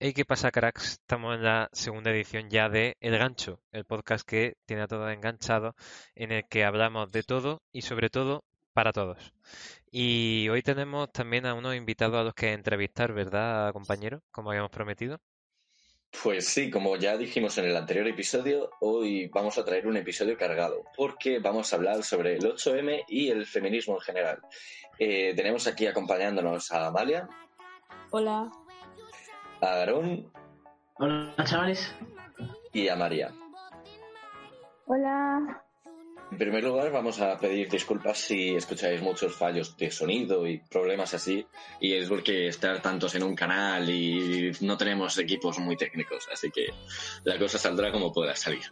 Hey, ¿qué pasa, cracks? Estamos en la segunda edición ya de El Gancho, el podcast que tiene a todos enganchados, en el que hablamos de todo y sobre todo para todos. Y hoy tenemos también a unos invitados a los que entrevistar, ¿verdad, compañero? Como habíamos prometido. Pues sí, como ya dijimos en el anterior episodio, hoy vamos a traer un episodio cargado, porque vamos a hablar sobre el 8M y el feminismo en general. Eh, tenemos aquí acompañándonos a Amalia. Hola a Aarón. Hola, chavales. Y a María. Hola. En primer lugar, vamos a pedir disculpas si escucháis muchos fallos de sonido y problemas así. Y es porque estar tantos en un canal y no tenemos equipos muy técnicos. Así que la cosa saldrá como pueda salir.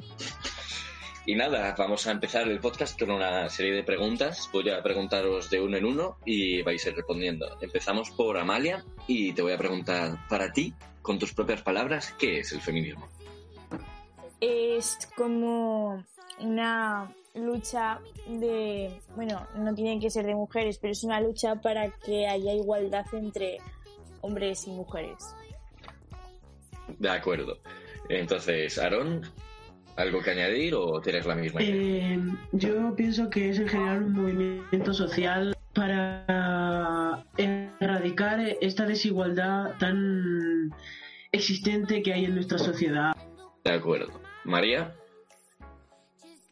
Y nada, vamos a empezar el podcast con una serie de preguntas. Voy a preguntaros de uno en uno y vais a ir respondiendo. Empezamos por Amalia y te voy a preguntar para ti, con tus propias palabras, ¿qué es el feminismo? Es como una lucha de, bueno, no tiene que ser de mujeres, pero es una lucha para que haya igualdad entre hombres y mujeres. De acuerdo. Entonces, Aaron, ¿Algo que añadir o tienes la misma idea? Eh, yo pienso que es en general un movimiento social para erradicar esta desigualdad tan existente que hay en nuestra sociedad. De acuerdo. María.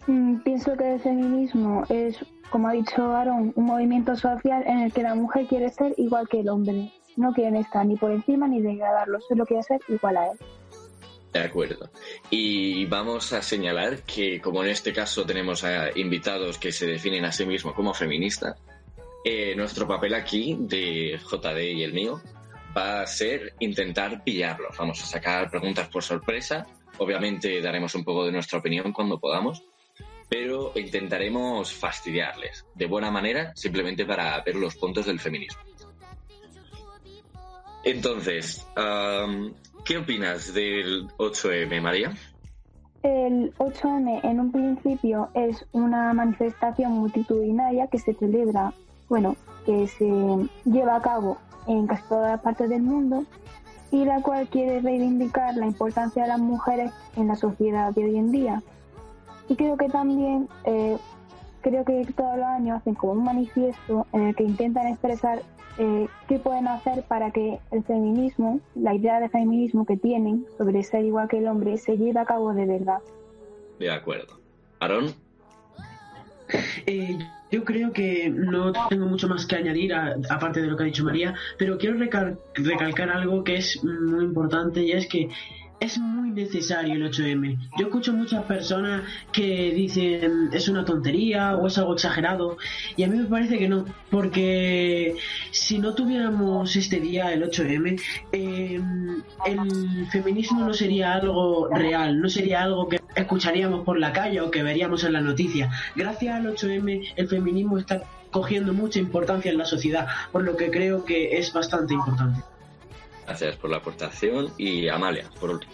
Mm, pienso que el feminismo es, como ha dicho Aaron, un movimiento social en el que la mujer quiere ser igual que el hombre. No quieren estar ni por encima ni degradarlo, solo quiere ser igual a él. De acuerdo. Y vamos a señalar que, como en este caso tenemos a invitados que se definen a sí mismos como feministas, eh, nuestro papel aquí, de JD y el mío, va a ser intentar pillarlos. Vamos a sacar preguntas por sorpresa. Obviamente daremos un poco de nuestra opinión cuando podamos, pero intentaremos fastidiarles de buena manera, simplemente para ver los puntos del feminismo. Entonces, ¿Qué opinas del 8M, María? El 8M en un principio es una manifestación multitudinaria que se celebra, bueno, que se lleva a cabo en casi todas las partes del mundo y la cual quiere reivindicar la importancia de las mujeres en la sociedad de hoy en día. Y creo que también, eh, creo que todos los años hacen como un manifiesto en el que intentan expresar eh, qué pueden hacer para que el feminismo, la idea de feminismo que tienen sobre ser igual que el hombre, se lleve a cabo de verdad. De acuerdo. ¿Aarón? Eh, yo creo que no tengo mucho más que añadir, aparte de lo que ha dicho María, pero quiero recalcar algo que es muy importante y es que es muy necesario el 8M. Yo escucho muchas personas que dicen es una tontería o es algo exagerado y a mí me parece que no, porque si no tuviéramos este día, el 8M, em, el feminismo no sería algo real, no sería algo que escucharíamos por la calle o que veríamos en la noticia. Gracias al 8M el feminismo está cogiendo mucha importancia en la sociedad, por lo que creo que es bastante importante. Gracias por la aportación. Y Amalia, por último.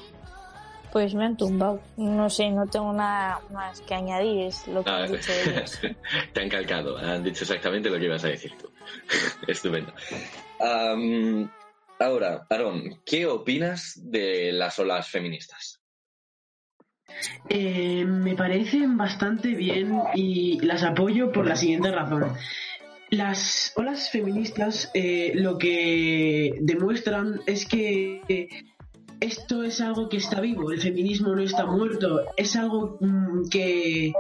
Pues me han tumbado. No sé, no tengo nada más que añadir. Es lo que ah, han dicho ellos. Te han calcado. Han dicho exactamente lo que ibas a decir tú. Estupendo. ahora, Aaron, ¿qué opinas de las olas feministas? Eh, me parecen bastante bien y las apoyo por la siguiente razón. Las olas feministas eh, lo que demuestran es que esto es algo que está vivo, el feminismo no está muerto, es algo mm, que,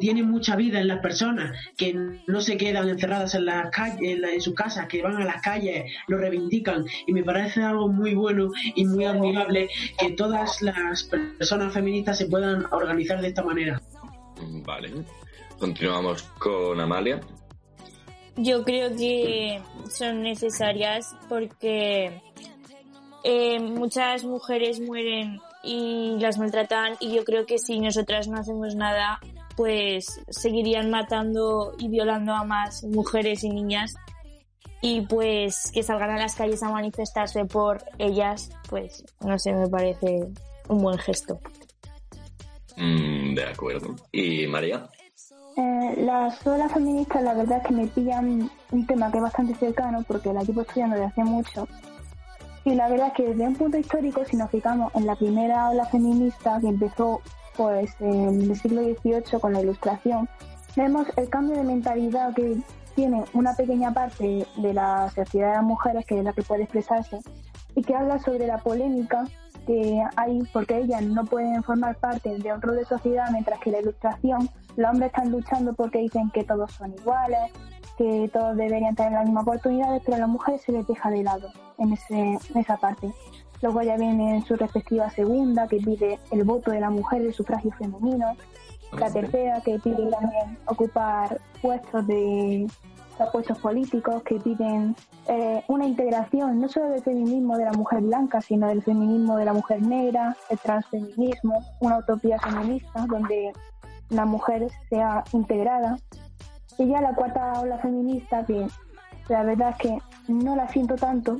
tiene mucha vida en las personas, que no se quedan encerradas en la calle, en, su casa, que van a las calles, lo reivindican y me parece algo muy bueno y muy admirable que todas las personas feministas se puedan organizar de esta manera. Vale, continuamos con Amalia. Yo creo que son necesarias porque eh, muchas mujeres mueren y las maltratan y yo creo que si nosotras no hacemos nada, pues seguirían matando y violando a más mujeres y niñas y pues que salgan a las calles a manifestarse por ellas, pues no sé, me parece un buen gesto. Mm, de acuerdo. ¿Y María? Eh, las olas feministas la verdad es que me pillan un tema que es bastante cercano porque la llevo estudiando desde hace mucho. Sí, la verdad es que desde un punto histórico, si nos fijamos en la primera ola feminista que empezó pues en el siglo XVIII con la Ilustración, vemos el cambio de mentalidad que tiene una pequeña parte de la sociedad de las mujeres que es la que puede expresarse y que habla sobre la polémica que hay porque ellas no pueden formar parte de un rol de sociedad mientras que la ilustración los hombres están luchando porque dicen que todos son iguales, que todos deberían tener las mismas oportunidades, pero a las mujeres se les deja de lado en, ese, en esa parte. Luego ya viene su respectiva segunda, que pide el voto de la mujer, el sufragio femenino. La tercera, que pide también ocupar puestos de puestos políticos, que piden eh, una integración no solo del feminismo de la mujer blanca, sino del feminismo de la mujer negra, el transfeminismo, una utopía feminista donde la mujer sea integrada. Y ya la cuarta ola feminista, que la verdad es que no la siento tanto,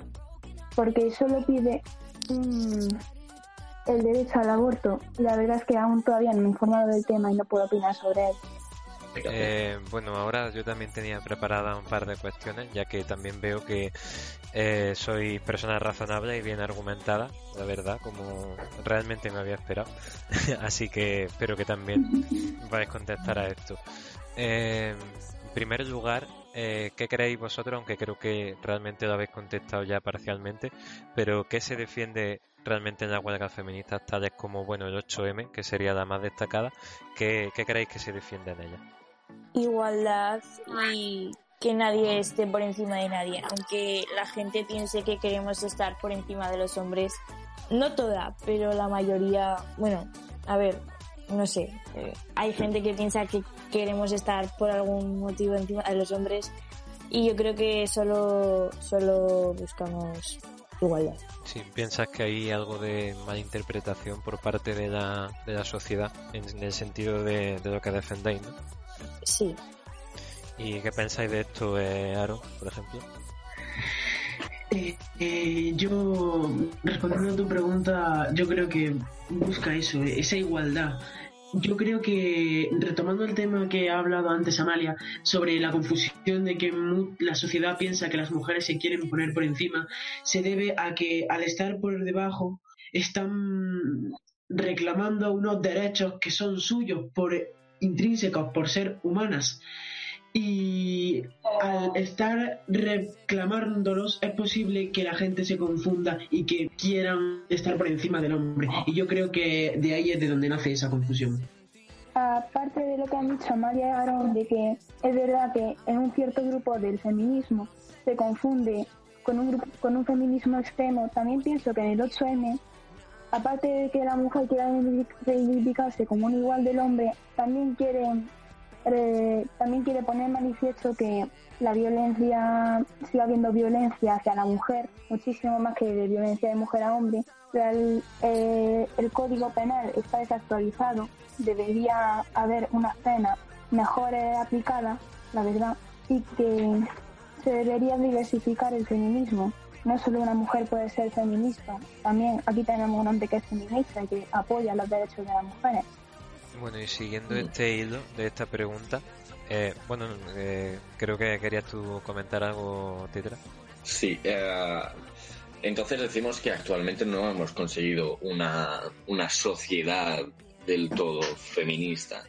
porque solo pide el derecho al aborto. La verdad es que aún todavía no me he informado del tema y no puedo opinar sobre él. Eh, bueno, ahora yo también tenía preparada un par de cuestiones, ya que también veo que eh, soy persona razonable y bien argumentada, la verdad, como realmente me había esperado. Así que espero que también vais a contestar a esto. Eh, en primer lugar, eh, ¿qué creéis vosotros? Aunque creo que realmente lo habéis contestado ya parcialmente, pero ¿qué se defiende realmente en las huelgas feministas tales como, bueno, el 8M, que sería la más destacada? ¿Qué, qué creéis que se defiende en ella? Igualdad y que nadie esté por encima de nadie, aunque la gente piense que queremos estar por encima de los hombres. No toda, pero la mayoría, bueno, a ver, no sé, eh, hay gente que piensa que queremos estar por algún motivo encima de los hombres y yo creo que solo, solo buscamos igualdad. Sí, piensas que hay algo de malinterpretación por parte de la, de la sociedad en, el sentido de, lo que defendéis, ¿no? Sí. ¿Y qué pensáis de esto, eh, Aro, por ejemplo? Eh, eh, yo, respondiendo a tu pregunta, yo creo que busca eso, esa igualdad. Yo creo que, retomando el tema que ha hablado antes Amalia, sobre la confusión de que la sociedad piensa que las mujeres se quieren poner por encima, se debe a que al estar por debajo están reclamando unos derechos que son suyos por intrínsecos, por ser humanas y al estar reclamándolos es posible que la gente se confunda y que quieran estar por encima del hombre. Y yo creo que de ahí es de donde nace esa confusión. Aparte de lo que han dicho María y Aaron, de que es verdad que en un cierto grupo del feminismo se confunde con un, con un feminismo extremo, también pienso que en el 8M, aparte de que la mujer quiera reivindicarse como un igual del hombre, también quieren eh, también quiere poner manifiesto que la violencia, sigue habiendo violencia hacia la mujer, muchísimo más que de violencia de mujer a hombre. El, eh, el código penal está desactualizado, debería haber una pena mejor aplicada, la verdad, y que se debería diversificar el feminismo. No solo una mujer puede ser feminista, también aquí tenemos un hombre que es feminista y que apoya los derechos de las mujeres. Bueno, y siguiendo este hilo de esta pregunta, eh, bueno, eh, creo que querías tú comentar algo, Titra. Sí, eh, entonces decimos que actualmente no hemos conseguido una, una sociedad del todo feminista,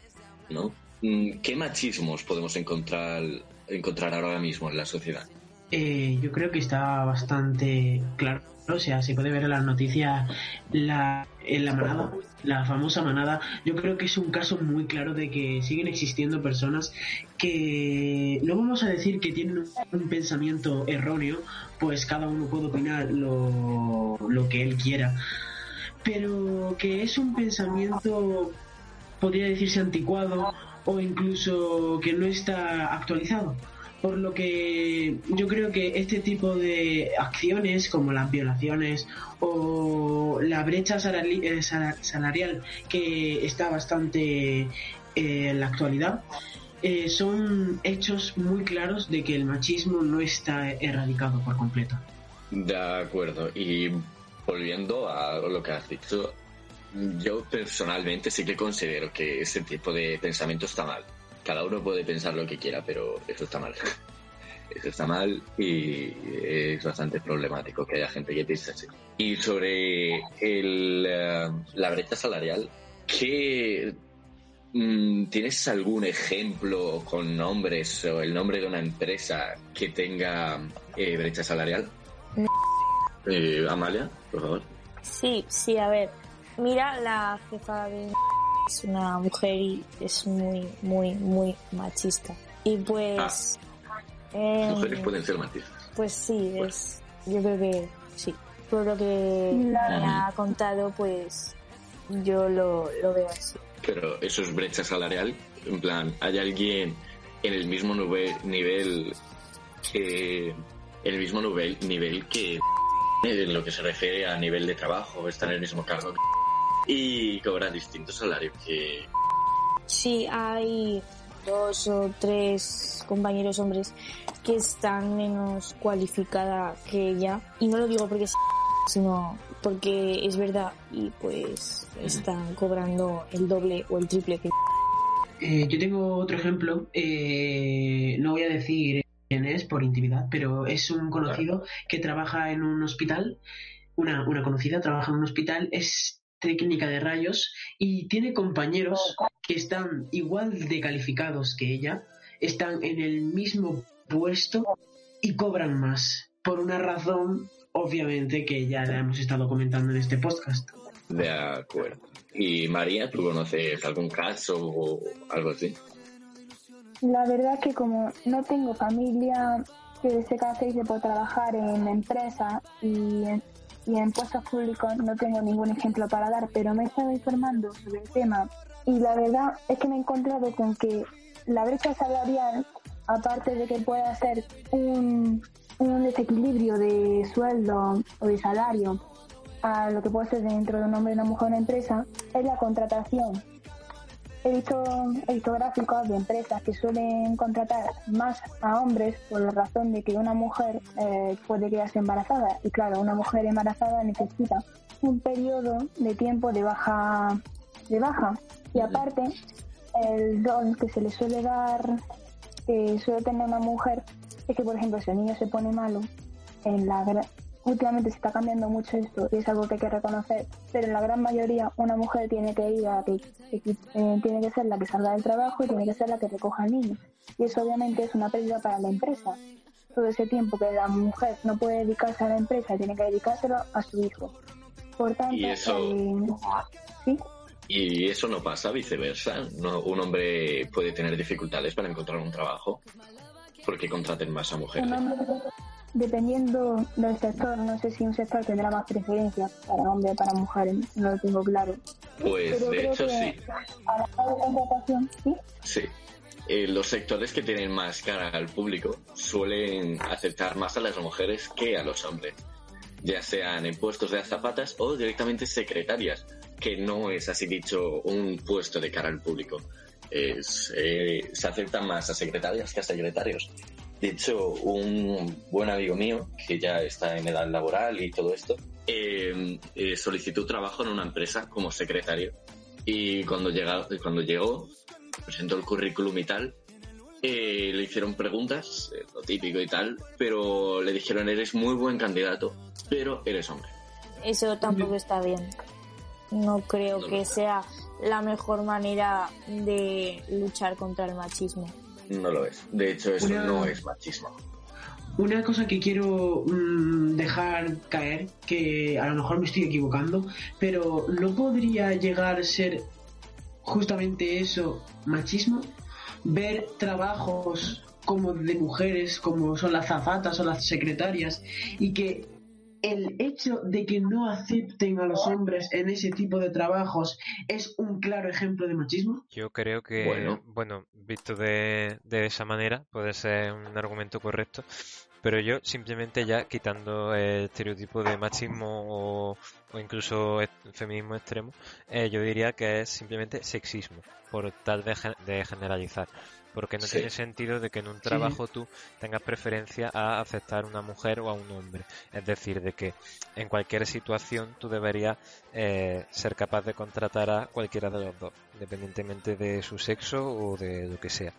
¿no? Mm, ¿Qué machismos podemos encontrar, encontrar ahora mismo en la sociedad? Yo creo que está bastante claro. O sea, se puede ver en las noticias la, en la manada, la famosa manada. Yo creo que es un caso muy claro de que siguen existiendo personas que no vamos a decir que tienen un, pensamiento erróneo, pues cada uno puede opinar lo, lo que él quiera, pero que es un pensamiento, podría decirse anticuado o incluso que no está actualizado por lo que yo creo que este tipo de acciones como las violaciones o la brecha eh, salarial que está bastante eh, en la actualidad eh, son hechos muy claros de que el machismo no está erradicado por completo. De acuerdo. Y volviendo a lo que has dicho, yo personalmente sí que considero que ese tipo de pensamiento está mal cada uno puede pensar lo que quiera, pero eso está mal. Eso está mal y es bastante problemático que haya gente que piense así. Y sobre el, eh, la brecha salarial, ¿qué, mm, ¿tienes algún ejemplo con nombres o el nombre de una empresa que tenga eh, brecha salarial? Eh, Amalia, por favor. Sí, sí, a ver. Mira, la jefa de es una mujer y es muy, muy, muy machista. Y pues... em, Mujeres pueden ser machistas. Pues sí, es, yo creo que sí. Por lo que me ha contado, pues yo lo, lo veo así. Pero eso es brecha salarial. En plan, ¿hay alguien en el mismo nivel, nivel que. En el mismo nivel, nivel que. En lo que se refiere a nivel de trabajo, está en el mismo cargo y cobra distintos salarios que. Sí, hay dos o tres compañeros hombres que están menos cualificada que ella. Y no lo digo porque sí, sino porque es verdad y pues están cobrando el doble o el triple que Eh, yo tengo otro ejemplo, eh, no voy a decir quién es por intimidad, pero es un conocido que trabaja en un hospital, una, una conocida trabaja en un hospital, es técnica de rayos y tiene compañeros que están igual de calificados que ella, están en el mismo puesto y cobran más, por una razón obviamente que ya la hemos estado comentando en este podcast. De acuerdo. Y María, ¿tú conoces algún caso o algo así? La verdad que como no tengo familia que se caracterice por trabajar en empresa y en, y en puestos públicos, no tengo ningún ejemplo para dar, pero me he estado informando sobre el tema y la verdad es que me he encontrado con que la brecha salarial, aparte de que pueda ser un, desequilibrio de sueldo o de salario a lo que puede ser dentro de un hombre y una mujer en una empresa, es la contratación. He visto, he visto gráficos de empresas que suelen contratar más a hombres por la razón de que una mujer eh, puede quedarse embarazada. Y claro, una mujer embarazada necesita un periodo de tiempo de baja. De baja. Y aparte, el rol que se le suele dar, que suele tener una mujer, es que, por ejemplo, si el niño se pone malo, en la últimamente se está cambiando mucho esto y es algo que hay que reconocer, pero en la gran mayoría una mujer tiene que ir a que, que- eh, tiene que ser la que salga del trabajo y tiene que ser la que recoja al niño. Y eso obviamente es una pérdida para la empresa. Todo ese tiempo que la mujer no puede dedicarse a la empresa tiene que dedicárselo a su hijo. Por tanto, Y eso- eh, ¿sí? Y eso no pasa viceversa. No, un hombre puede tener dificultades para encontrar un trabajo porque contraten más a mujeres. Un hombre, dependiendo del sector, no sé si un sector tendrá más preferencia para hombre o para mujer, no lo tengo claro. Pues Pero de creo hecho que sí, A la contratación, sí. sí. Eh, los sectores que tienen más cara al público suelen aceptar más a las mujeres que a los hombres, ya sean en puestos de azafatas o directamente secretarias, que no es así dicho un puesto de cara al público. Es, eh, se aceptan más a secretarias que a secretarios. De hecho, un buen amigo mío, que ya está en edad laboral y todo esto, eh, eh, solicitó trabajo en una empresa como secretario. Y cuando, llega, cuando llegó, presentó el currículum y tal, eh, le hicieron preguntas, eh, lo típico y tal, pero le dijeron, eres muy buen candidato, pero eres hombre. Eso tampoco está bien. No creo No que sea la mejor manera de luchar contra el machismo. No lo es. De hecho, eso Una- no es machismo. Una cosa que quiero mm, dejar caer, que a lo mejor me estoy equivocando, pero ¿no podría llegar a ser justamente eso, machismo? Ver trabajos como de mujeres, como son las zafatas o las secretarias, y que el hecho de que no acepten a los hombres en ese tipo de trabajos es un claro ejemplo de machismo. Yo creo que, Bueno. bueno, visto de, de esa manera, puede ser un argumento correcto, pero yo simplemente ya quitando el estereotipo de machismo o, o incluso feminismo extremo, eh, yo diría que es simplemente sexismo, por tal de generalizar. Porque no Sí. tiene sentido de que en un trabajo tú tengas preferencia a aceptar una mujer o a un hombre. Es decir, de que en cualquier situación tú deberías eh, ser capaz de contratar a cualquiera de los dos, independientemente de su sexo o de lo que sea.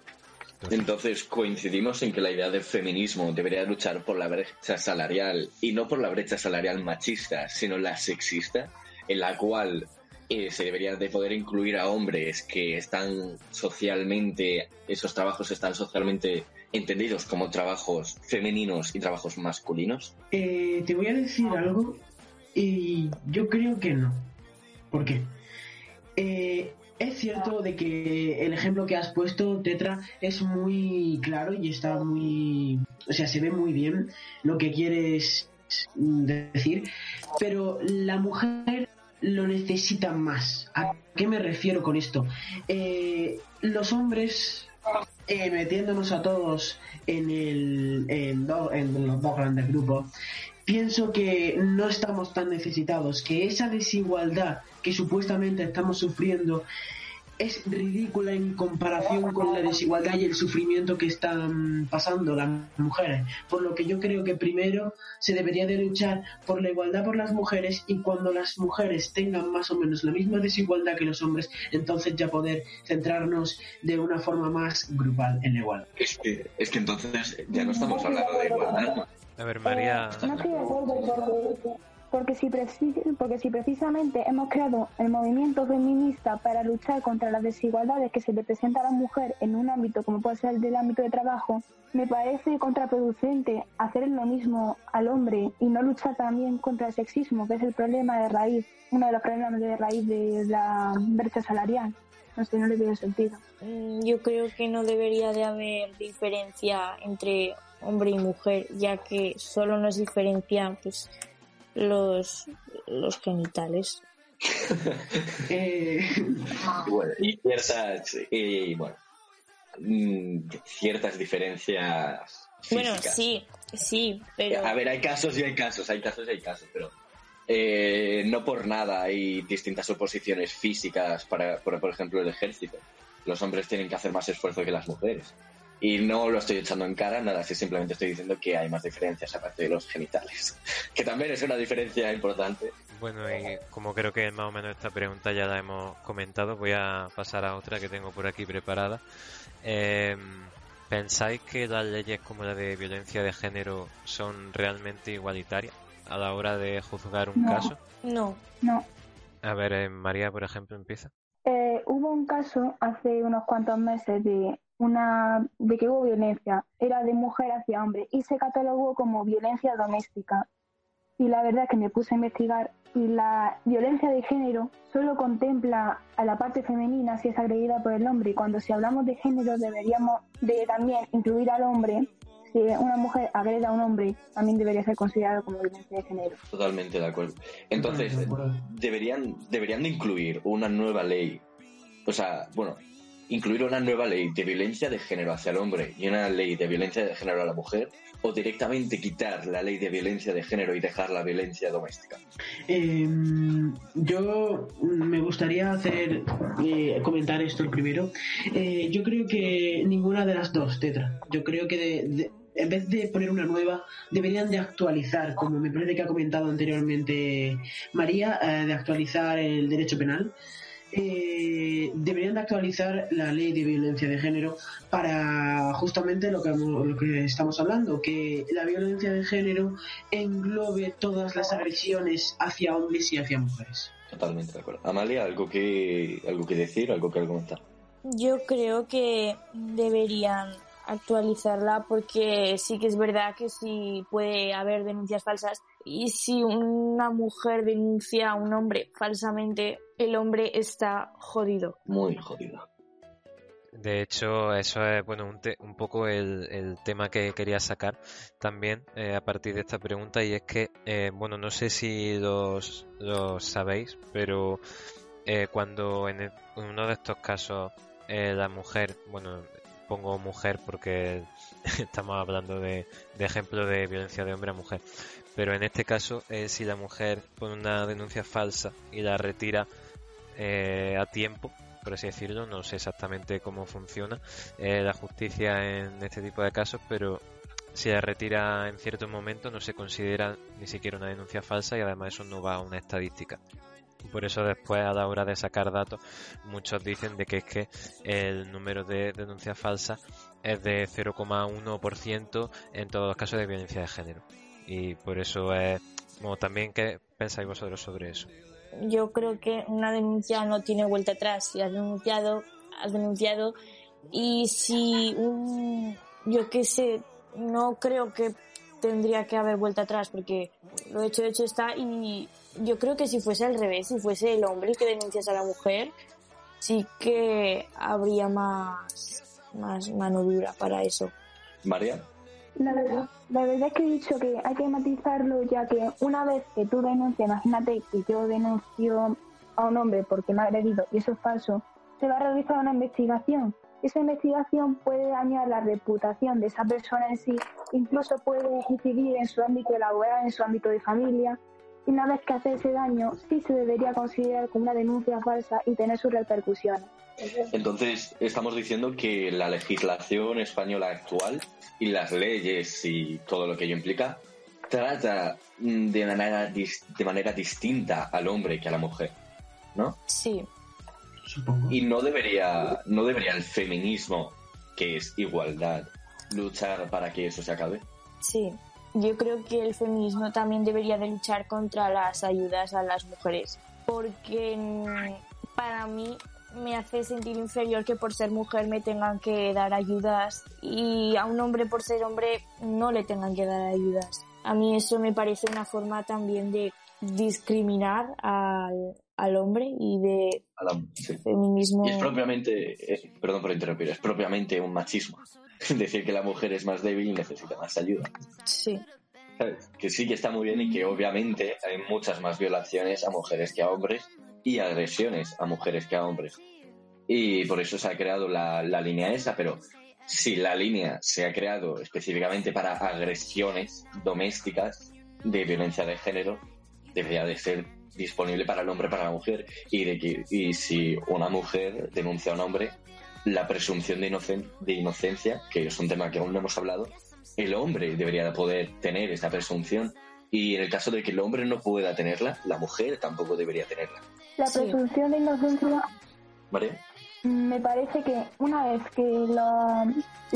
Entonces coincidimos en que la idea del feminismo debería luchar por la brecha salarial y no por la brecha salarial machista, sino la sexista, en la cual eh, se debería de poder incluir a hombres que están socialmente, esos trabajos están socialmente entendidos como trabajos femeninos y trabajos masculinos. Eh, te voy a decir algo y yo creo que no. ¿Por qué? Eh, es cierto de que el ejemplo que has puesto, Tetra, es muy claro y está muy... O sea, se ve muy bien lo que quieres decir, pero la mujer lo necesita más. ¿A qué me refiero con esto? Eh, los hombres, eh, metiéndonos a todos en, el, en, en los dos grandes grupos, pienso que no estamos tan necesitados, que esa desigualdad que supuestamente estamos sufriendo es ridícula en comparación con la desigualdad y el sufrimiento que están pasando las mujeres. Por lo que yo creo que primero se debería de luchar por la igualdad por las mujeres y cuando las mujeres tengan más o menos la misma desigualdad que los hombres, entonces ya poder centrarnos de una forma más grupal en la igualdad. Es que, es que entonces ya no estamos hablando de igualdad. A ver, María. Porque si, porque si precisamente hemos creado el movimiento feminista para luchar contra las desigualdades que se le presenta a la mujer en un ámbito como puede ser el del ámbito de trabajo, me parece contraproducente hacer lo mismo al hombre y no luchar también contra el sexismo, que es el problema de raíz, uno de los problemas de raíz de la brecha salarial. No sé, no le veo sentido. Mm, yo creo que no debería de haber diferencia entre hombre y mujer, ya que solo nos diferencian pues los, los genitales. Eh, bueno, y ciertas, y, bueno, mm, ciertas diferencias. Bueno, sí, sí, pero. A ver, hay casos y hay casos, hay casos y hay casos, pero eh, no por nada hay distintas oposiciones físicas para, por, por ejemplo, el ejército. Los hombres tienen que hacer más esfuerzo que las mujeres. Y no lo estoy echando en cara, nada, si simplemente estoy diciendo que hay más diferencias aparte de los genitales, que también es una diferencia importante. Bueno, y como creo que más o menos esta pregunta ya la hemos comentado, voy a pasar a otra que tengo por aquí preparada. Eh, ¿Pensáis que las leyes como la de violencia de género son realmente igualitarias a la hora de juzgar un caso? No. No. A ver, eh, María, por ejemplo, empieza. Eh, hubo un caso hace unos cuantos meses de una de que hubo violencia, era de mujer hacia hombre y se catalogó como violencia doméstica. Y la verdad es que me puse a investigar y la violencia de género solo contempla a la parte femenina si es agredida por el hombre y cuando si hablamos de género deberíamos de también incluir al hombre si una mujer agrede a un hombre también debería ser considerado como violencia de género. Totalmente de acuerdo. Entonces, deberían, deberían de incluir una nueva ley. O sea, bueno, incluir una nueva ley de violencia de género hacia el hombre y una ley de violencia de género a la mujer o directamente quitar la ley de violencia de género y dejar la violencia doméstica? Em, yo me gustaría hacer eh, comentar esto el primero. Eh, yo creo que ninguna de las dos, Tetra. Yo creo que en vez de poner una nueva, deberían de actualizar, como me parece que ha comentado anteriormente María, eh, de actualizar el derecho penal eh, deberían de actualizar la ley de violencia de género para justamente lo que, lo que estamos hablando, que la violencia de género englobe todas las agresiones hacia hombres y hacia mujeres. Totalmente de acuerdo. Amalia, ¿algo que, algo que decir, algo que comentar? Yo creo que deberían actualizarla porque sí que es verdad que sí puede haber denuncias falsas y si una mujer denuncia a un hombre falsamente, el hombre está jodido. Muy jodido. De hecho, eso es bueno un, un poco el, tema que quería sacar también eh, a partir de esta pregunta y es que, eh, bueno, no sé si los, sabéis, pero eh, cuando en, uno de estos casos la mujer, bueno, pongo mujer porque estamos hablando de, ejemplo de violencia de hombre a mujer. Pero en este caso, eh, si la mujer pone una denuncia falsa y la retira eh, a tiempo, por así decirlo, no sé exactamente cómo funciona eh, la justicia en este tipo de casos, pero si la retira en cierto momento no se considera ni siquiera una denuncia falsa y además eso no va a una estadística. Por eso después a la hora de sacar datos muchos dicen de que es que el número de denuncias falsas es de 0,1% en todos los casos de violencia de género. Y por eso es, bueno, también, ¿qué pensáis vosotros sobre eso? Yo creo que una denuncia no tiene vuelta atrás. Si has denunciado, has denunciado. Y si un, yo qué sé, no creo que tendría que haber vuelta atrás porque lo hecho hecho está y yo creo que si fuese al revés, si fuese el hombre el que denunciase a la mujer, sí que habría más, más mano dura para eso. María. La verdad, la verdad es que he dicho que hay que matizarlo ya que una vez que tú denuncias, imagínate que yo denuncio a un hombre porque me ha agredido y eso es falso, se va a realizar una investigación. Esa investigación puede dañar la reputación de esa persona en sí, incluso puede incidir en su ámbito laboral, en su ámbito de familia. Y una vez que hace ese daño, sí se debería considerar como una denuncia falsa y tener sus repercusiones. Entonces, estamos diciendo que la legislación española actual y las leyes y todo lo que ello implica trata de manera, dis- de manera distinta al hombre que a la mujer, ¿no? Sí, Supongo. Y no debería, no debería el feminismo, que es igualdad, luchar para que eso se acabe. sí. Yo creo que el feminismo también debería de luchar contra las ayudas a las mujeres, porque para mí me hace sentir inferior que por ser mujer me tengan que dar ayudas y a un hombre por ser hombre no le tengan que dar ayudas. A mí eso me parece una forma también de discriminar al, al hombre y de A la- sí. feminismo. Y es propiamente, eh, perdón por interrumpir, es propiamente un machismo. Decir que la mujer es más débil y necesita más ayuda. Sí, ¿Sabes? Que sí que está muy bien y que obviamente hay muchas más violaciones a mujeres que a hombres y agresiones a mujeres que a hombres. Y por eso se ha creado la, la línea esa, pero si la línea se ha creado específicamente para agresiones domésticas de violencia de género, debería de ser disponible para el hombre para la mujer y de que y si una mujer denuncia a un hombre la presunción de, inocen- de inocencia que es un tema que aún no hemos hablado el hombre debería de poder tener esa presunción y en el caso de que el hombre no pueda tenerla la mujer tampoco debería tenerla La Sí. presunción de inocencia ¿vale? Me parece que una vez que la,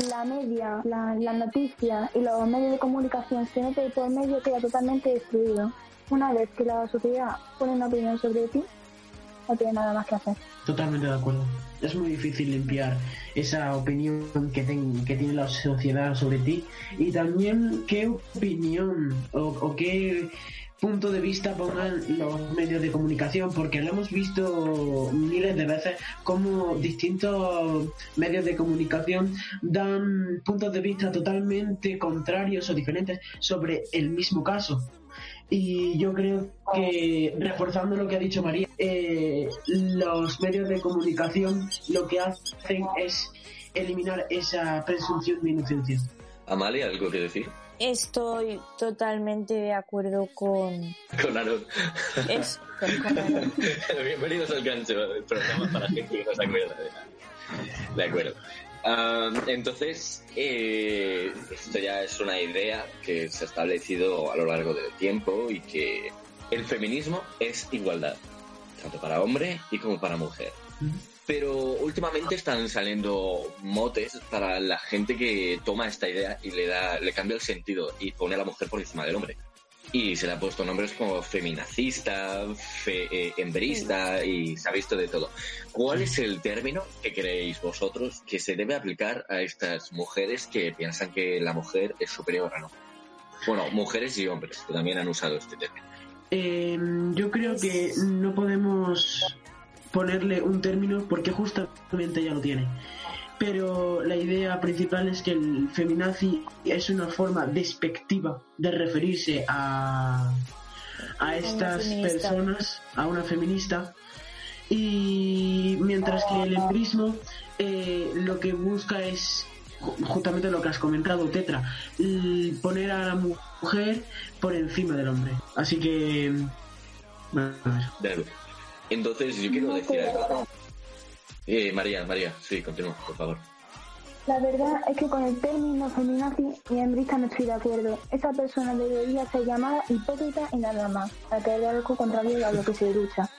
la media, la, la noticia y los medios de comunicación se meten por medio, queda totalmente destruido. Una vez que la sociedad pone una opinión sobre ti, no tiene nada más que hacer. Totalmente de acuerdo. Es muy difícil limpiar esa opinión que, ten- que tiene la sociedad sobre ti y también qué opinión o, o qué punto de vista pongan los medios de comunicación, porque lo hemos visto miles de veces como distintos medios de comunicación dan puntos de vista totalmente contrarios o diferentes sobre el mismo caso. Y yo creo que, reforzando lo que ha dicho María, eh, los medios de comunicación lo que hacen es eliminar esa presunción de inocencia. Amalia algo que decir estoy totalmente de acuerdo con con Aaron eso. con- Aaron. bienvenidos al gancho el programa para gente que no se acuerda de, de acuerdo entonces, eh, esto ya es una idea que se ha establecido a lo largo del tiempo y que el feminismo es igualdad, tanto para hombre y como para mujer. Pero últimamente están saliendo motes para la gente que toma esta idea y le da, le cambia el sentido y pone a la mujer por encima del hombre. Y se le ha puesto nombres como feminacista, fe, eh, emberista y se ha visto de todo. ¿Cuál es el término que creéis vosotros que se debe aplicar a estas mujeres que piensan que la mujer es superior a no? Bueno, mujeres y hombres que también han usado este término. Eh, yo creo que no podemos ponerle un término porque justamente ya lo tiene. Pero la idea principal es que el feminazi es una forma despectiva de referirse a, a estas feminista. personas, a una feminista. Y mientras que el embrismo eh, lo que busca es ju- justamente lo que has comentado, Tetra, poner a la mujer por encima del hombre. Así que... Bueno. Entonces, yo quiero decir algo. Eh, María, María, sí, continúa, por favor. La verdad es que con el término feminazi y hembrista no estoy de acuerdo. Esa persona debería ser llamada hipócrita y nada más, para que haya algo contrario a lo que se lucha.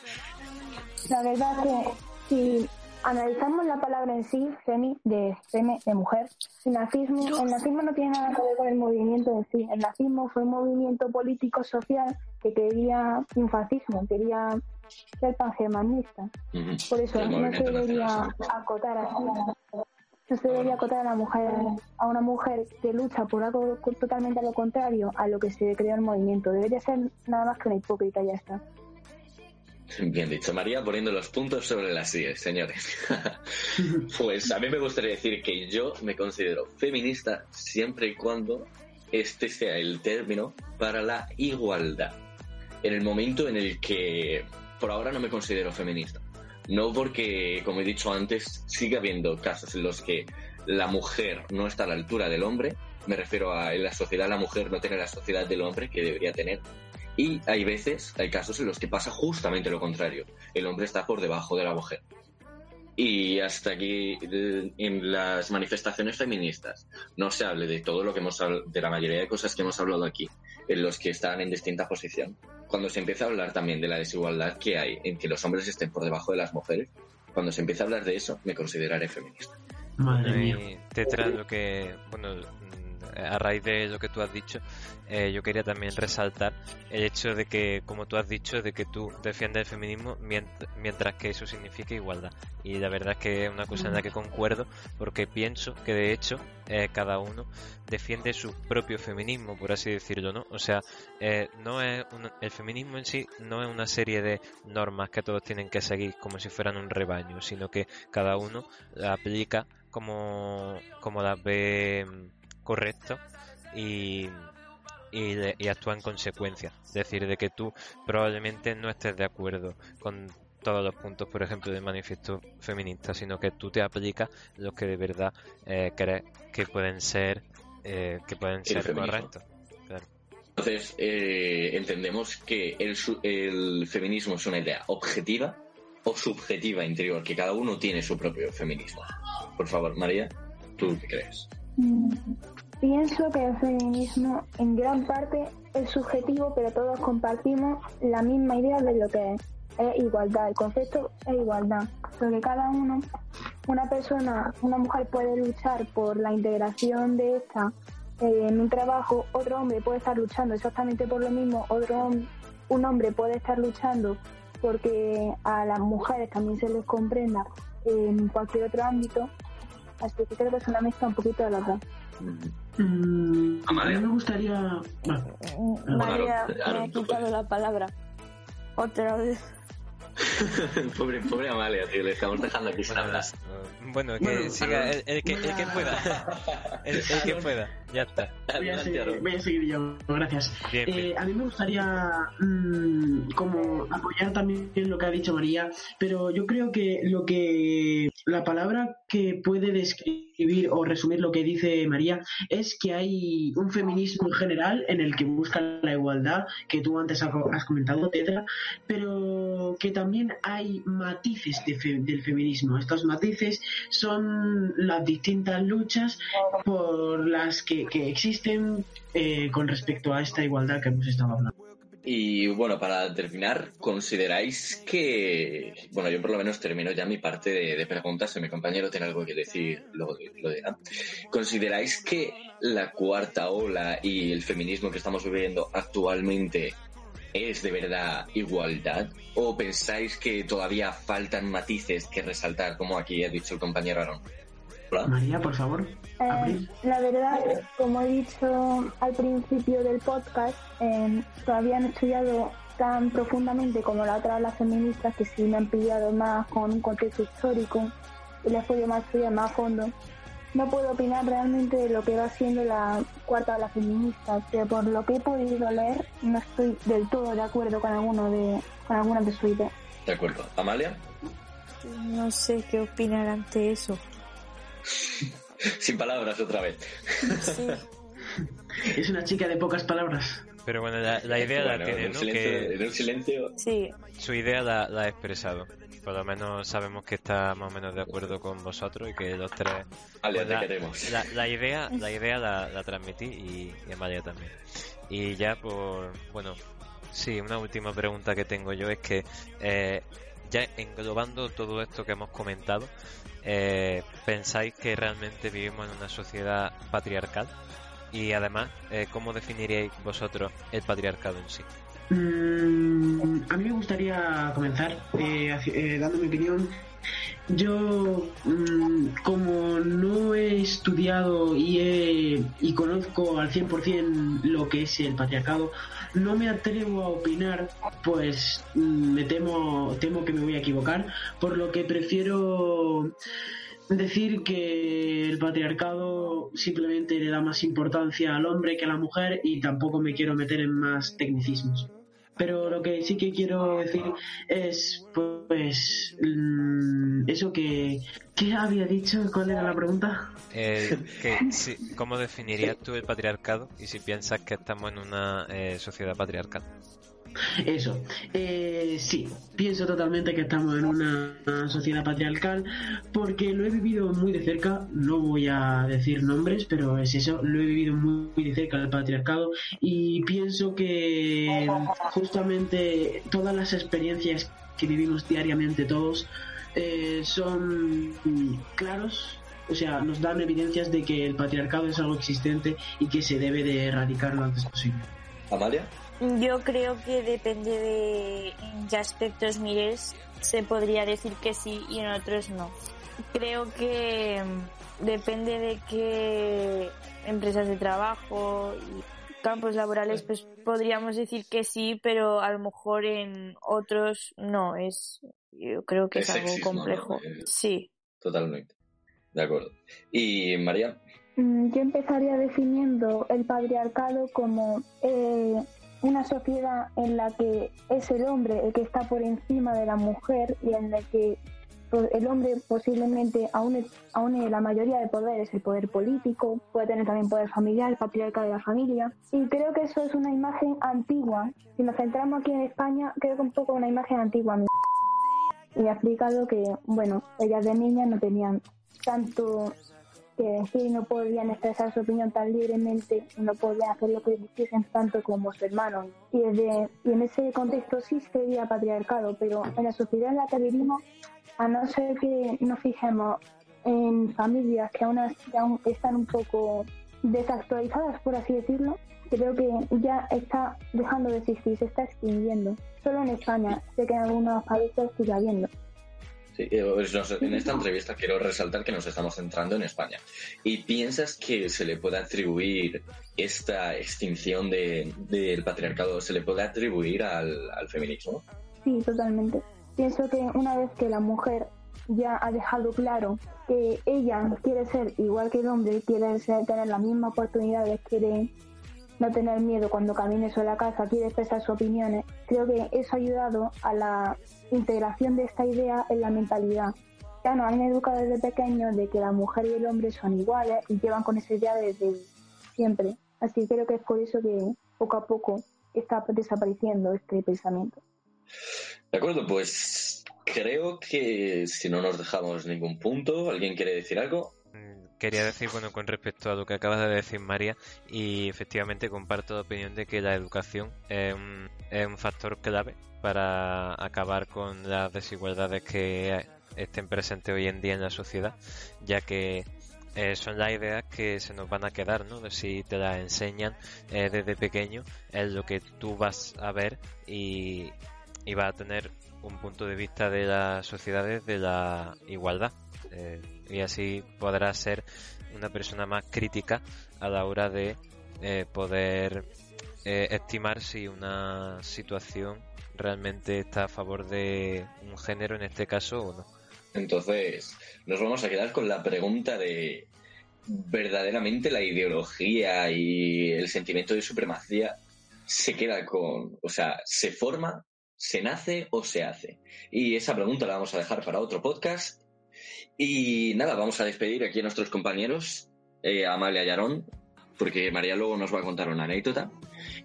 La verdad es que si analizamos la palabra en sí, femi, de feme, de mujer, el nazismo, el nazismo no tiene nada que ver con el movimiento en sí. El nazismo fue un movimiento político social que quería un fascismo, quería ser pangermanista. Ujú. Por eso no se debería acotar a no se debería acotar a la mujer a una mujer que lucha por algo totalmente a lo contrario a lo que se creó el movimiento. Debería ser nada más que una hipócrita y ya está. Bien dicho, María, poniendo los puntos sobre las IES, señores. pues a mí me gustaría decir que yo me considero feminista siempre y cuando este sea el término para la igualdad. En el momento en el que por ahora no me considero feminista. No porque, como he dicho antes, sigue habiendo casos en los que la mujer no está a la altura del hombre. Me refiero a en la sociedad la mujer no tiene la sociedad del hombre que debería tener. Y hay veces, hay casos en los que pasa justamente lo contrario. El hombre está por debajo de la mujer. Y hasta aquí eh, en las manifestaciones feministas no se hable de todo lo que hemos de la mayoría de cosas que hemos hablado aquí, en los que están en distinta posición. Cuando se empieza a hablar también de la desigualdad que hay en que los hombres estén por debajo de las mujeres, cuando se empieza a hablar de eso, me consideraré feminista. Madre mía. Y lo que, bueno, a raíz de lo que tú has dicho, eh, yo quería también resaltar el hecho de que, como tú has dicho, de que tú defiendes el feminismo mient- mientras que eso significa igualdad. Y la verdad es que es una cosa en la que concuerdo, porque pienso que de hecho eh, cada uno defiende su propio feminismo, por así decirlo, ¿no? O sea, eh, no es un- el feminismo en sí no es una serie de normas que todos tienen que seguir como si fueran un rebaño, sino que cada uno la aplica como, como las ve correcto y, y, y actúa en consecuencia. Es decir, de que tú probablemente no estés de acuerdo con todos los puntos, por ejemplo, del manifiesto feminista, sino que tú te aplicas los que de verdad eh, crees que pueden ser eh, que pueden ser correctos. Claro. Entonces, eh, entendemos que el, el feminismo es una idea objetiva o subjetiva interior, que cada uno tiene su propio feminismo. Por favor, María, ¿tú qué crees? Mm, Pienso que el feminismo en gran parte es subjetivo, pero todos compartimos la misma idea de lo que es, es igualdad. El concepto es igualdad, porque cada uno, una persona, una mujer puede luchar por la integración de esta eh, en un trabajo, otro hombre puede estar luchando exactamente por lo mismo, otro un hombre puede estar luchando porque a las mujeres también se les comprenda en cualquier otro ámbito. Así que creo que es una mezcla un poquito de las dos. Mm, a mí me gustaría. bueno, María Aaron, me ha Aaron, quitado la palabra. Otra vez. pobre, pobre Amalia, tío, le estamos dejando aquí sin Bueno, hablar. bueno, que Bueno, siga el, el que, el que pueda. El, el que pueda, ya está. voy, a seguir, voy a seguir yo, gracias. Bien, bien. Eh, a mí me gustaría mm, como apoyar también lo que ha dicho María, pero yo creo que lo que la palabra que puede describir o resumir lo que dice María es que hay un feminismo en general en el que busca la igualdad, que tú antes has has comentado, Tetra, pero que también hay matices del feminismo. Estos matices son las distintas luchas por las que, existen eh, con respecto a esta igualdad que hemos estado hablando. Y bueno, para terminar, ¿consideráis que... Bueno, yo por lo menos termino ya mi parte de, de preguntas, si mi compañero tiene algo que decir, lo, lo dirá. ¿Consideráis que la cuarta ola y el feminismo que estamos viviendo actualmente es de verdad igualdad? ¿O pensáis que todavía faltan matices que resaltar, como aquí ha dicho el compañero Aaron? Hola. María, por favor, Eh, la verdad, como he dicho al principio del podcast, eh, todavía no he estudiado tan profundamente como la otra ola feministas, que sí me han pillado más con un contexto histórico y les he podido más estudiar más a fondo. No puedo opinar realmente de lo que va siendo la cuarta ola feminista, pero por lo que he podido leer, no estoy del todo de acuerdo con alguno de, con algunas de sus ideas. De acuerdo. ¿Amalia? No sé qué opinar ante eso. Sin palabras otra vez. Sí. Es una chica de pocas palabras. Pero bueno, la, la idea la Bueno, tiene, en ¿no? silencio, Que en un silencio Sí, su idea la, la ha expresado. Por lo menos sabemos que está más o menos de acuerdo con vosotros y que los tres... Amalia, pues la, queremos. la, la idea, la, idea la, la transmití y, y Amalia también. Y ya por... Bueno, sí, una última pregunta que tengo yo es que... eh, ya englobando todo esto que hemos comentado, eh, ¿pensáis que realmente vivimos en una sociedad patriarcal? Y además, eh, ¿cómo definiríais vosotros el patriarcado en sí? Mm, a mí me gustaría comenzar eh, eh, dando mi opinión. Yo, mm, como no he estudiado y, he, y conozco al 100% lo que es el patriarcado, no me atrevo a opinar, pues mm, me temo, temo que me voy a equivocar, por lo que prefiero decir que el patriarcado simplemente le da más importancia al hombre que a la mujer y tampoco me quiero meter en más tecnicismos. Pero lo que sí que quiero decir es, pues, mm, eso que... ¿Qué había dicho? ¿Cuál era la pregunta? Eh, que, ¿Cómo definirías tú el patriarcado y si piensas que estamos en una eh, sociedad patriarcal? Eso, eh, sí, pienso totalmente que estamos en una, sociedad patriarcal porque lo he vivido muy de cerca, no voy a decir nombres, pero es eso, lo he vivido muy, de cerca el patriarcado y pienso que justamente todas las experiencias que vivimos diariamente todos eh, son claros o sea, nos dan evidencias de que el patriarcado es algo existente y que se debe de erradicar lo antes posible. Amalia. Yo creo que depende de en qué aspectos mires, se podría decir que sí y en otros no. Creo que mm, depende de qué empresas de trabajo y campos laborales, pues podríamos decir que sí, pero a lo mejor en otros no. Es, yo creo que es, algo complejo. Eh, sí. Totalmente. De acuerdo. ¿Y María? Mm, yo empezaría definiendo el patriarcado como eh, una sociedad en la que es el hombre el que está por encima de la mujer y en la que pues, el hombre posiblemente aúne, aúne la mayoría de poderes, el poder político, puede tener también poder familiar, el patriarca de la familia. Y creo que eso es una imagen antigua. Si nos centramos aquí en España, creo que un poco una imagen antigua. Y ha explicado que, bueno, ellas de niñas no tenían tanto que sí no podían expresar su opinión tan libremente, no podían hacer lo que quisiesen tanto como su hermano. Y, desde, y en ese contexto sí sería patriarcado, pero en la sociedad en la que vivimos, a no ser que nos fijemos en familias que aún, aún están un poco desactualizadas, por así decirlo, creo que ya está dejando de existir, se está extinguiendo. Solo en España, sé que en algunos países sigue habiendo. Sí, eh, en esta entrevista quiero resaltar que nos estamos centrando en España. ¿Y piensas que se le puede atribuir esta extinción del patriarcado, se le puede atribuir al, feminismo? Sí, totalmente. Pienso que una vez que la mujer ya ha dejado claro que ella quiere ser igual que el hombre, quiere tener las mismas oportunidades, quiere no tener miedo cuando camine sobre la casa, quiere expresar sus opiniones, creo que eso ha ayudado a la integración de esta idea en la mentalidad. Ya nos han educado desde pequeños de que la mujer y el hombre son iguales y llevan con esa idea desde siempre. Así creo que es por eso que poco a poco está desapareciendo este pensamiento. De acuerdo, pues creo que si no nos dejamos ningún punto, ¿alguien quiere decir algo? Quería decir, bueno, con respecto a lo que acabas de decir, María, y efectivamente comparto la opinión de que la educación es un, es un factor clave para acabar con las desigualdades que estén presentes hoy en día en la sociedad, ya que eh, son las ideas que se nos van a quedar, ¿no? Si te las enseñan eh, desde pequeño, es lo que tú vas a ver y, y vas a tener un punto de vista de las sociedades de la igualdad. Eh, y así podrás ser una persona más crítica a la hora de eh, poder eh, estimar si una situación realmente está a favor de un género en este caso o no. Entonces, nos vamos a quedar con la pregunta de verdaderamente la ideología y el sentimiento de supremacía se queda con, o sea, se forma, se nace o se hace. Y esa pregunta la vamos a dejar para otro podcast y nada, vamos a despedir aquí a nuestros compañeros, eh, Amalia y Aarón, porque María luego nos va a contar una anécdota.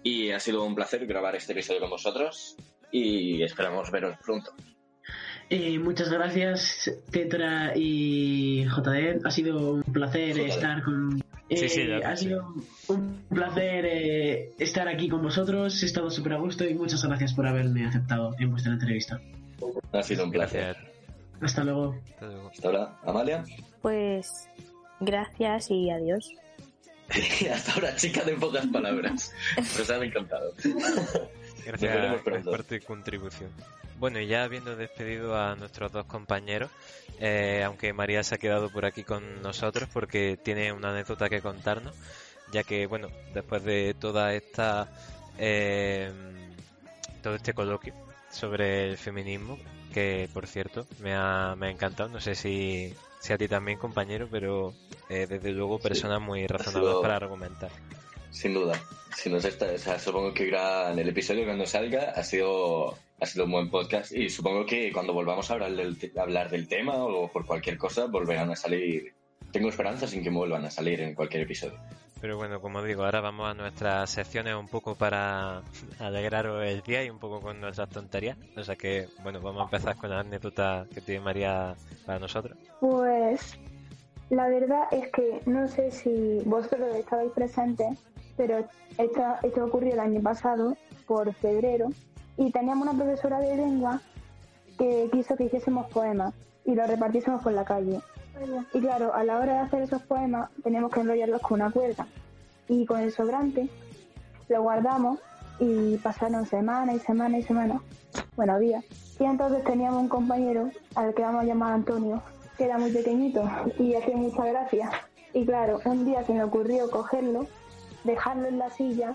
Y ha sido un placer grabar este episodio con vosotros y esperamos veros pronto. Eh, muchas gracias, Tetra y JD. Ha sido un placer estar con. Eh, ha sido un placer estar aquí con vosotros. He estado súper a gusto y muchas gracias por haberme aceptado en vuestra entrevista. Ha sido un placer. Hasta luego. Hasta luego. Hasta ahora, Amalia. Pues gracias y adiós. Y hasta ahora, chica de pocas palabras. Nos han encantado. Gracias por tu contribución. Bueno, y ya habiendo despedido a nuestros dos compañeros, eh, aunque María se ha quedado por aquí con nosotros porque tiene una anécdota que contarnos, ya que, bueno, después de toda esta. eh, todo este coloquio sobre el feminismo, que por cierto me ha, me ha encantado, no sé si, si a ti también, compañero, pero eh, desde luego personas muy razonables para argumentar. Sin duda. Si nos está, o sea, supongo que en el episodio cuando salga ha sido, ha sido un buen podcast y supongo que cuando volvamos a hablar del, hablar del tema o por cualquier cosa volverán a salir. Tengo esperanzas en que vuelvan a salir en cualquier episodio. Pero bueno, como digo, ahora vamos a nuestras secciones un poco para alegraros el día y un poco con nuestras tonterías. O sea que, bueno, vamos a empezar con la anécdota que tiene María para nosotros. Pues la verdad es que no sé si vosotros estabais presentes, pero esta- esto ocurrió el año pasado, por febrero, y teníamos una profesora de lengua que quiso que hiciésemos poemas y los repartiésemos por la calle. Y claro, a la hora de hacer esos poemas teníamos que enrollarlos con una cuerda. Y con el sobrante lo guardamos y pasaron semanas y semanas y semanas, bueno, días. Y entonces teníamos un compañero al que vamos a llamar Antonio, que era muy pequeñito y hacía mucha gracia. Y claro, un día se me ocurrió cogerlo, dejarlo en la silla,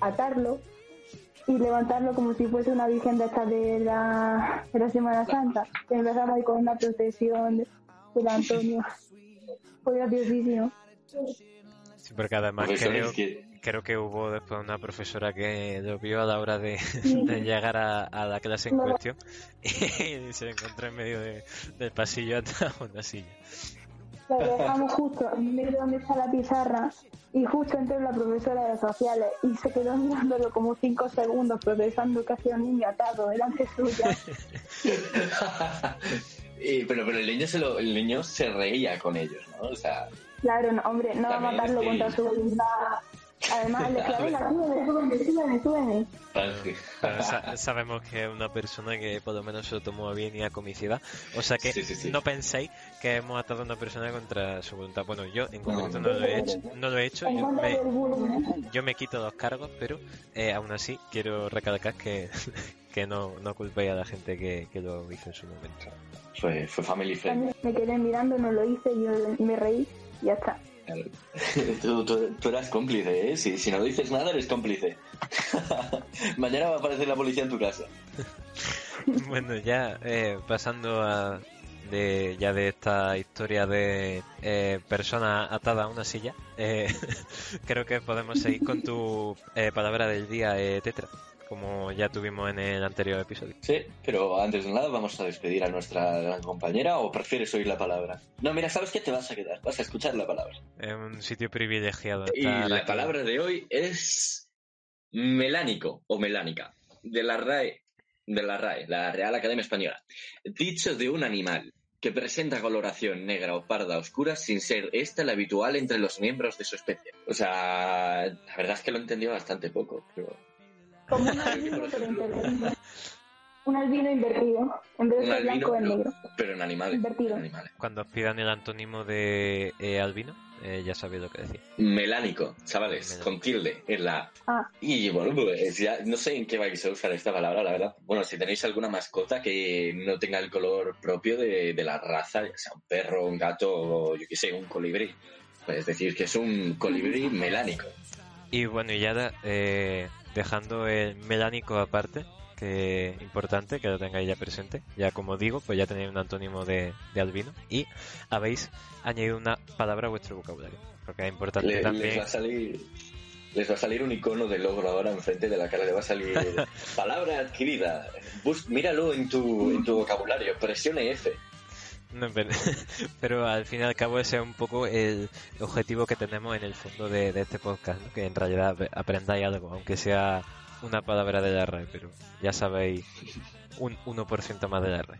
atarlo y levantarlo como si fuese una virgen de estas de la, de la Semana Santa. Y empezamos ahí con una procesión del Antonio. Fue graciosísimo. Sí, porque además creo, que- creo que hubo después una profesora que lo vio a la hora de, de llegar a, a la clase en cuestión y se encontró en medio de- del pasillo atrás de una silla. Lo dejamos justo en medio de donde está la pizarra y justo entró la profesora de sociales y se quedó mirándolo como cinco segundos procesando que hacía un niño atado delante suya. Y- pero, pero el niño se lo, el niño se reía con ellos, ¿no? O sea, Claro, no, hombre, no va a También matarlo contra su voluntad. Además, le súbeme. Pero sa- sabemos que es una persona que por lo menos se lo tomó a bien y a comicidad. O sea que Sí, sí, sí. no penséis que hemos atado a una persona contra su voluntad. Bueno, yo en concreto no. no lo he hecho. No lo he hecho. Yo me, bullying. yo me quito los cargos, pero eh, aún así quiero recalcar que, que no, no culpéis a la gente que, que lo hizo en su momento. Fue, fue family friendly. Me quedé mirando, no lo hice, yo me reí y ya está. Tú, tú, tú eras cómplice, ¿eh? Si, si no dices nada, eres cómplice. Mañana va a aparecer la policía en tu casa. Bueno, ya eh, pasando a de ya de esta historia de eh, persona atada a una silla, eh, creo que podemos seguir con tu eh, palabra del día, eh, Tetra, como ya tuvimos en el anterior episodio. Sí, pero antes de nada vamos a despedir a nuestra gran compañera o prefieres oír la palabra. No, mira, ¿sabes qué? Te vas a quedar, vas a escuchar la palabra. Es un sitio privilegiado. Y la aquí. palabra de hoy es melánico o melánica, de la RAE, de la RAE, la Real Academia Española. Dicho de un animal que presenta coloración negra o parda oscura sin ser esta la habitual entre los miembros de su especie. O sea, la verdad es que lo entendió bastante poco, pero Como un albino, pero invertido. Un albino invertido. En vez de ser blanco, albino, negro. pero en animales. Invertido. en animales. Cuando os pidan el antónimo de eh, albino, eh, ya sabéis lo que decir. Melánico, chavales, Melánico. con tilde en la Ah, Y bueno, pues ya no sé en qué vais a usar esta palabra, la verdad. Bueno, si tenéis alguna mascota que no tenga el color propio de, de la raza, ya sea un perro, un gato o yo qué sé, un colibrí, pues decir que es un colibrí melánico. Y bueno, y ya eh, dejando el melánico aparte, que importante que lo tengáis ya presente. Ya como digo, pues ya tenéis un antónimo de, de albino y habéis añadido una palabra a vuestro vocabulario. Porque es importante Le- les también. va a salir. Les va a salir un icono de logro ahora enfrente de la cara, le va a salir palabra adquirida. Bus- míralo en tu, en tu vocabulario, presione F. No, pero, pero al fin y al cabo ese es un poco el objetivo que tenemos en el fondo de, este podcast, ¿no? que en realidad ap- aprendáis algo, aunque sea una palabra de la red, pero ya sabéis un 1% más de la red.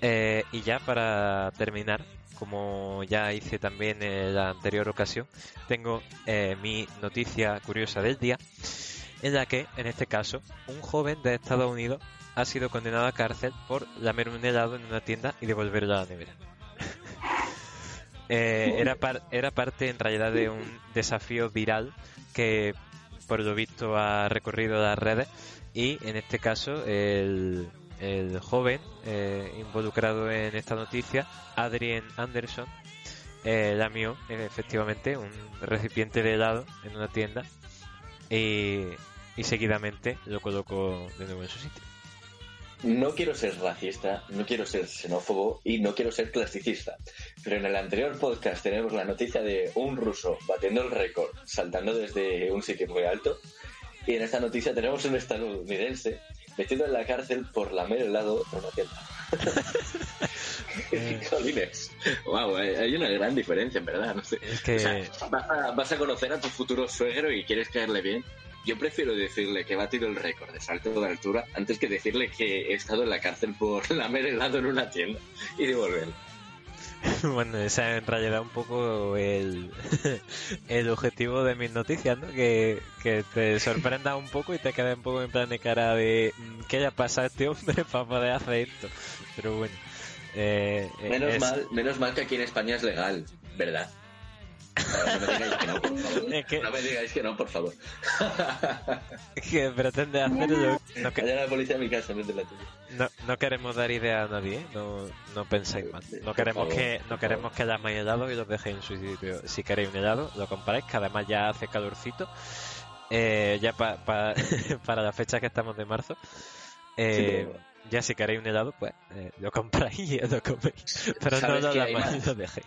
Eh, y ya para terminar, como ya hice también en la anterior ocasión, tengo eh, mi noticia curiosa del día, en la que, en este caso, un joven de Estados Unidos ha sido condenado a cárcel por lamer un helado en una tienda y devolverlo a la nevera. Eh, era, era parte en realidad de un desafío viral que por lo visto ha recorrido las redes y en este caso el, el joven eh, involucrado en esta noticia, Adrien Anderson, eh, lamió efectivamente un recipiente de helado en una tienda y, y seguidamente lo colocó de nuevo en su sitio. No quiero ser racista, no quiero ser xenófobo y no quiero ser clasicista, pero en el anterior podcast tenemos la noticia de un ruso batiendo el récord, saltando desde un sitio muy alto, y en esta noticia tenemos un estadounidense metido en la cárcel por lamer helado en una tienda. Colines. Wow, hay una gran diferencia, en verdad. No sé. vas, a, vas a conocer a tu futuro suegro y quieres caerle bien yo prefiero decirle que ha batido el récord de salto de altura antes que decirle que he estado en la cárcel por lamer helado en una tienda y devolverlo. Bueno, esa en realidad un poco el, el objetivo de mis noticias, ¿no? Que, que te sorprenda un poco y te quede un poco en plan de cara de mm, ¿qué haya pasado este hombre para poder hacer esto? Pero bueno. Eh, menos, mal, menos mal que aquí en España es legal, ¿verdad? No me digáis que no, por favor. No me digáis que no, por favor. que pretende hacerlo. No, que... la policía a mi casa, no de la tuya. No, no queremos dar idea a nadie, ¿eh? no, no pensáis mal. No queremos que no queremos que más helado y los dejéis en su sitio. Si queréis un helado, lo compráis, que además ya hace calorcito. Eh, ya pa, pa, para la fecha que estamos de marzo. Eh, ya si queréis un helado, pues eh, lo compráis y lo coméis. Pero no lo, lo dejéis.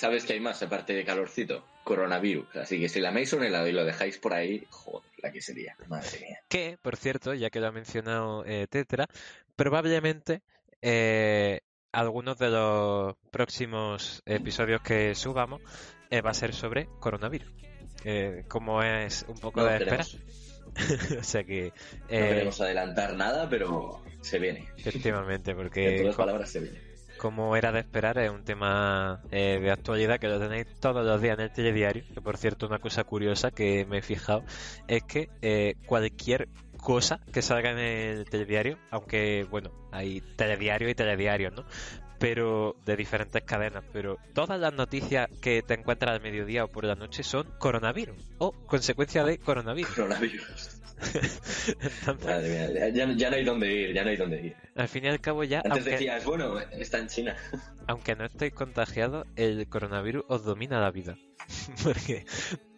¿Sabes que hay más aparte de calorcito? Coronavirus. Así que si la meis un helado y lo dejáis por ahí, joder, la que sería. Madre mía. Que, por cierto, ya que lo ha mencionado eh, Tetra, probablemente eh, algunos de los próximos episodios que subamos eh, va a ser sobre coronavirus. como es un poco de espera. o sea que. no queremos adelantar nada, pero se viene. Efectivamente, porque. En todas palabras se viene como era de esperar, es un tema eh, de actualidad que lo tenéis todos los días en el telediario. Que por cierto, una cosa curiosa que me he fijado es que eh, cualquier cosa que salga en el telediario, aunque bueno, hay telediario y telediarios, ¿no? Pero de diferentes cadenas, pero todas las noticias que te encuentras al mediodía o por la noche son coronavirus o consecuencia de coronavirus. Coronavirus. ya, no hay dónde ir, ya no hay dónde ir. Al fin y al cabo ya... Antes decías, bueno, está en China. aunque no estéis contagiados, el coronavirus os domina la vida. Porque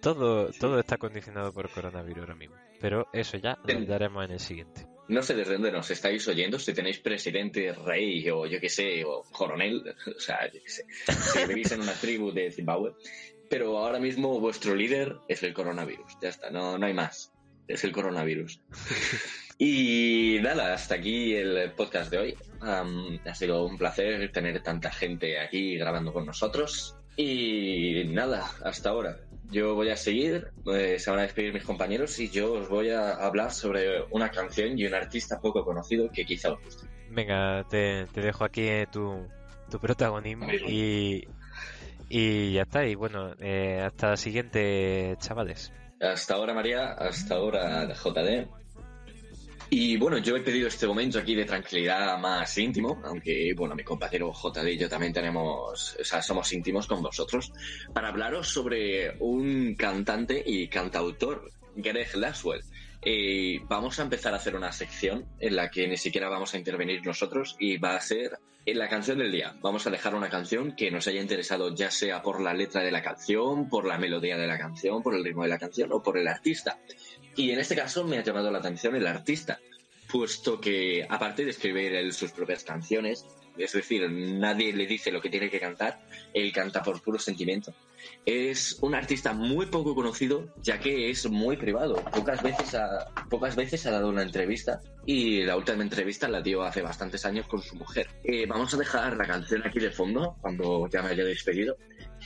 todo, todo está condicionado por coronavirus ahora mismo. Pero eso ya lo daremos en el siguiente. No sé desde dónde nos estáis oyendo, si tenéis presidente, rey o yo que sé, o coronel, o sea, yo que sé, si vivís en una tribu de Zimbabue, pero ahora mismo vuestro líder es el coronavirus, ya está, no, no hay más es el coronavirus. y nada, hasta aquí el podcast de hoy. ha sido un placer tener tanta gente aquí grabando con nosotros. Y nada, hasta ahora. Yo voy a seguir, eh, se van a despedir mis compañeros y yo os voy a hablar sobre una canción y un artista poco conocido que quizá os guste. Venga, te, dejo aquí eh, tu, tu protagonismo y, y ya está. Y bueno, eh, hasta la siguiente, chavales. Hasta ahora, María, hasta ahora, JD. Y bueno, yo he pedido este momento aquí de tranquilidad más íntimo, aunque bueno, mi compañero JD y yo también tenemos, o sea, somos íntimos con vosotros, para hablaros sobre un cantante y cantautor, Greg Laswell. Eh, vamos a empezar a hacer una sección en la que ni siquiera vamos a intervenir nosotros y va a ser la canción del día. Vamos a dejar una canción que nos haya interesado ya sea por la letra de la canción, por la melodía de la canción, por el ritmo de la canción o por el artista. Y en este caso me ha llamado la atención el artista, puesto que aparte de escribir sus propias canciones, es decir, nadie le dice lo que tiene que cantar, él canta por puro sentimiento. Es un artista muy poco conocido, ya que es muy privado. Pocas veces ha, pocas veces ha dado una entrevista y la última entrevista la dio hace bastantes años con su mujer. Eh, vamos a dejar la canción aquí de fondo, cuando ya me haya despedido.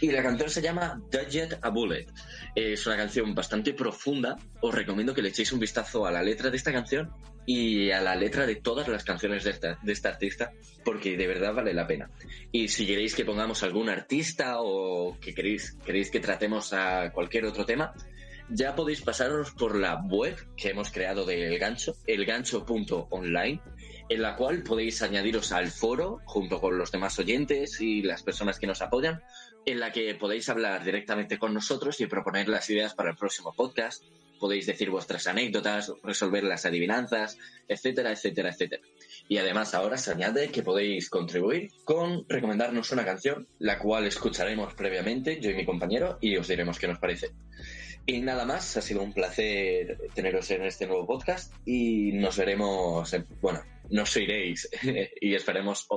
Y la canción se llama Dodged a Bullet. Es una canción bastante profunda. Os recomiendo que le echéis un vistazo a la letra de esta canción y a la letra de todas las canciones de, esta, de este artista, porque de verdad vale la pena. Y si queréis que pongamos algún artista o que queréis, queréis que tratemos a cualquier otro tema, ya podéis pasaros por la web que hemos creado del gancho, elgancho.online, en la cual podéis añadiros al foro junto con los demás oyentes y las personas que nos apoyan, en la que podéis hablar directamente con nosotros y proponer las ideas para el próximo podcast. Podéis decir vuestras anécdotas, resolver las adivinanzas, etcétera, etcétera, etcétera. Y además ahora se añade que podéis contribuir con recomendarnos una canción, la cual escucharemos previamente, yo y mi compañero, y os diremos qué nos parece. Y nada más, ha sido un placer teneros en este nuevo podcast y nos veremos, bueno, nos oiréis y esperemos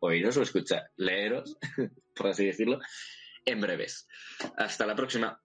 oíros o escuchar, leeros, por así decirlo, en breves. Hasta la próxima.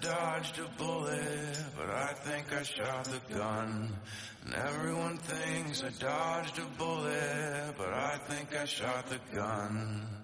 Dodged a bullet, but I think I shot the gun. And everyone thinks I dodged a bullet, but I think I shot the gun.